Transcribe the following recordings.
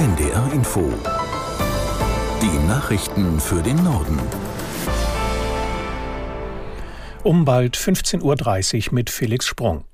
NDR Info. Die Nachrichten für den Norden. Um bald 15.30 Uhr mit Felix Sprung.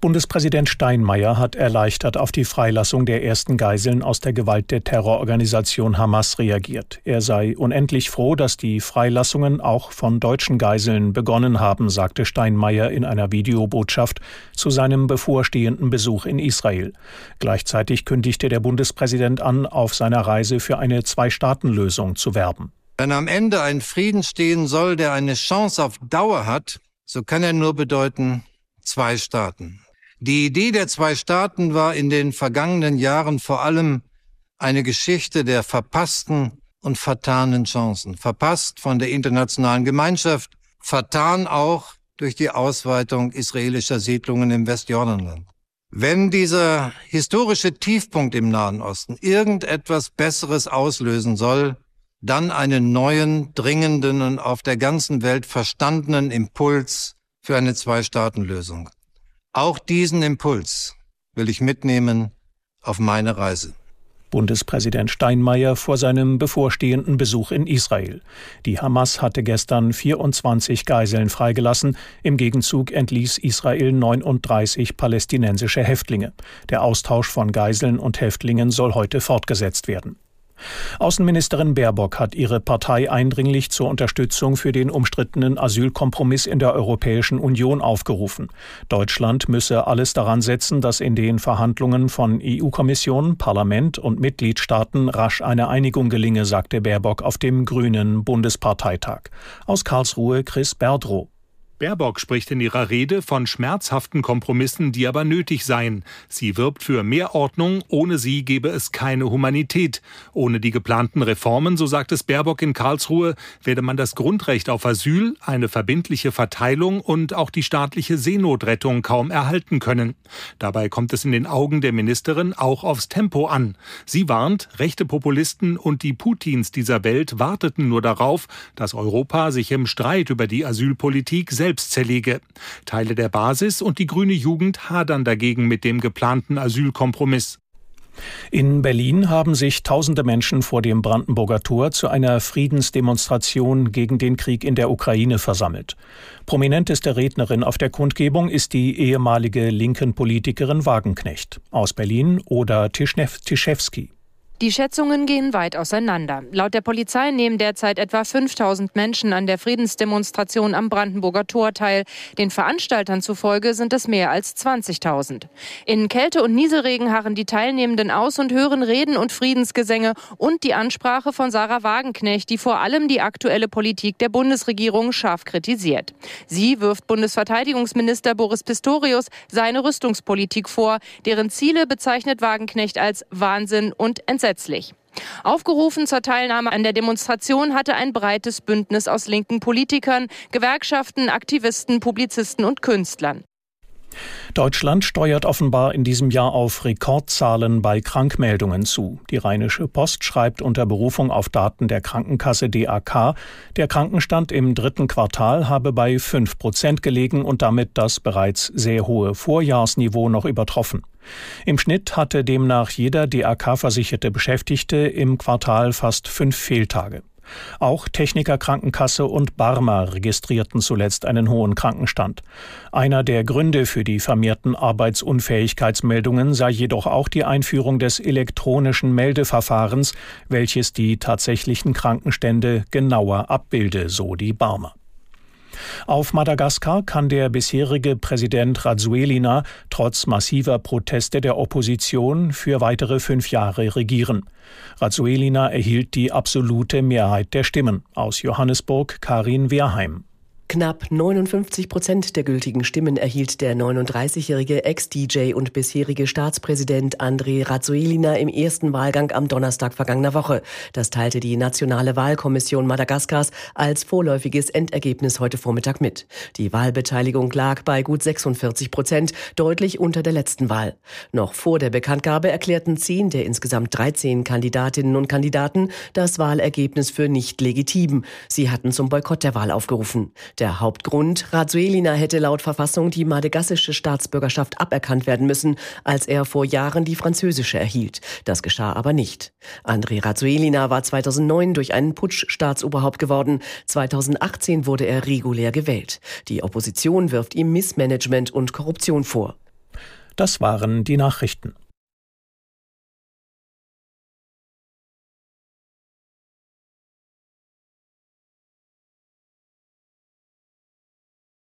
Bundespräsident Steinmeier hat erleichtert auf die Freilassung der ersten Geiseln aus der Gewalt der Terrororganisation Hamas reagiert. Er sei unendlich froh, dass die Freilassungen auch von deutschen Geiseln begonnen haben, sagte Steinmeier in einer Videobotschaft zu seinem bevorstehenden Besuch in Israel. Gleichzeitig kündigte der Bundespräsident an, auf seiner Reise für eine Zwei-Staaten-Lösung zu werben. Wenn am Ende ein Frieden stehen soll, der eine Chance auf Dauer hat, so kann er nur bedeuten zwei Staaten. Die Idee der zwei Staaten war in den vergangenen Jahren vor allem eine Geschichte der verpassten und vertanen Chancen. Verpasst von der internationalen Gemeinschaft, vertan auch durch die Ausweitung israelischer Siedlungen im Westjordanland. Wenn dieser historische Tiefpunkt im Nahen Osten irgendetwas Besseres auslösen soll, dann einen neuen, dringenden und auf der ganzen Welt verstandenen Impuls für eine Zwei-Staaten-Lösung. Auch diesen Impuls will ich mitnehmen auf meine Reise. Bundespräsident Steinmeier vor seinem bevorstehenden Besuch in Israel. Die Hamas hatte gestern 24 Geiseln freigelassen. Im Gegenzug entließ Israel 39 palästinensische Häftlinge. Der Austausch von Geiseln und Häftlingen soll heute fortgesetzt werden. Außenministerin Baerbock hat ihre Partei eindringlich zur Unterstützung für den umstrittenen Asylkompromiss in der Europäischen Union aufgerufen. Deutschland müsse alles daran setzen, dass in den Verhandlungen von EU-Kommission, Parlament und Mitgliedstaaten rasch eine Einigung gelinge, sagte Baerbock auf dem Grünen Bundesparteitag. Aus Karlsruhe Chris Berdrow. Baerbock spricht in ihrer Rede von schmerzhaften Kompromissen, die aber nötig seien. Sie wirbt für mehr Ordnung, ohne sie gebe es keine Humanität. Ohne die geplanten Reformen, so sagt es Baerbock in Karlsruhe, werde man das Grundrecht auf Asyl, eine verbindliche Verteilung und auch die staatliche Seenotrettung kaum erhalten können. Dabei kommt es in den Augen der Ministerin auch aufs Tempo an. Sie warnt, rechte Populisten und die Putins dieser Welt warteten nur darauf, dass Europa sich im Streit über die Asylpolitik selbst selbst zerlege. Teile der Basis und die grüne Jugend hadern dagegen mit dem geplanten Asylkompromiss. In Berlin haben sich tausende Menschen vor dem Brandenburger Tor zu einer Friedensdemonstration gegen den Krieg in der Ukraine versammelt. Prominenteste Rednerin auf der Kundgebung ist die ehemalige linken Politikerin Wagenknecht aus Berlin oder Tischewski. Die Schätzungen gehen weit auseinander. Laut der Polizei nehmen derzeit etwa 5000 Menschen an der Friedensdemonstration am Brandenburger Tor teil. Den Veranstaltern zufolge sind es mehr als 20.000. In Kälte und Nieselregen harren die Teilnehmenden aus und hören Reden und Friedensgesänge und die Ansprache von Sarah Wagenknecht, die vor allem die aktuelle Politik der Bundesregierung scharf kritisiert. Sie wirft Bundesverteidigungsminister Boris Pistorius seine Rüstungspolitik vor. Deren Ziele bezeichnet Wagenknecht als Wahnsinn und Entsetzlichkeit grundsätzlich. Aufgerufen zur Teilnahme an der Demonstration hatte ein breites Bündnis aus linken Politikern, Gewerkschaften, Aktivisten, Publizisten und Künstlern. Deutschland steuert offenbar in diesem Jahr auf Rekordzahlen bei Krankmeldungen zu. Die Rheinische Post schreibt unter Berufung auf Daten der Krankenkasse DAK, der Krankenstand im dritten Quartal habe bei fünf Prozent gelegen und damit das bereits sehr hohe Vorjahrsniveau noch übertroffen. Im Schnitt hatte demnach jeder DAK-versicherte Beschäftigte im Quartal fast fünf Fehltage. Auch Techniker Krankenkasse und Barmer registrierten zuletzt einen hohen Krankenstand. Einer der Gründe für die vermehrten Arbeitsunfähigkeitsmeldungen sei jedoch auch die Einführung des elektronischen Meldeverfahrens, welches die tatsächlichen Krankenstände genauer abbilde, so die Barmer. Auf Madagaskar kann der bisherige Präsident Razuelina trotz massiver Proteste der Opposition für weitere fünf Jahre regieren. Razuelina erhielt die absolute Mehrheit der Stimmen. Aus Johannesburg Karin Wehrheim. Knapp 59 Prozent der gültigen Stimmen erhielt der 39-jährige Ex-DJ und bisherige Staatspräsident André Razoelina im ersten Wahlgang am Donnerstag vergangener Woche. Das teilte die Nationale Wahlkommission Madagaskars als vorläufiges Endergebnis heute Vormittag mit. Die Wahlbeteiligung lag bei gut 46 Prozent, deutlich unter der letzten Wahl. Noch vor der Bekanntgabe erklärten zehn der insgesamt 13 Kandidatinnen und Kandidaten das Wahlergebnis für nicht legitim. Sie hatten zum Boykott der Wahl aufgerufen. Der Hauptgrund, Razuelina hätte laut Verfassung die madagassische Staatsbürgerschaft aberkannt werden müssen, als er vor Jahren die französische erhielt. Das geschah aber nicht. André Razuelina war 2009 durch einen Putsch Staatsoberhaupt geworden. 2018 wurde er regulär gewählt. Die Opposition wirft ihm Missmanagement und Korruption vor. Das waren die Nachrichten.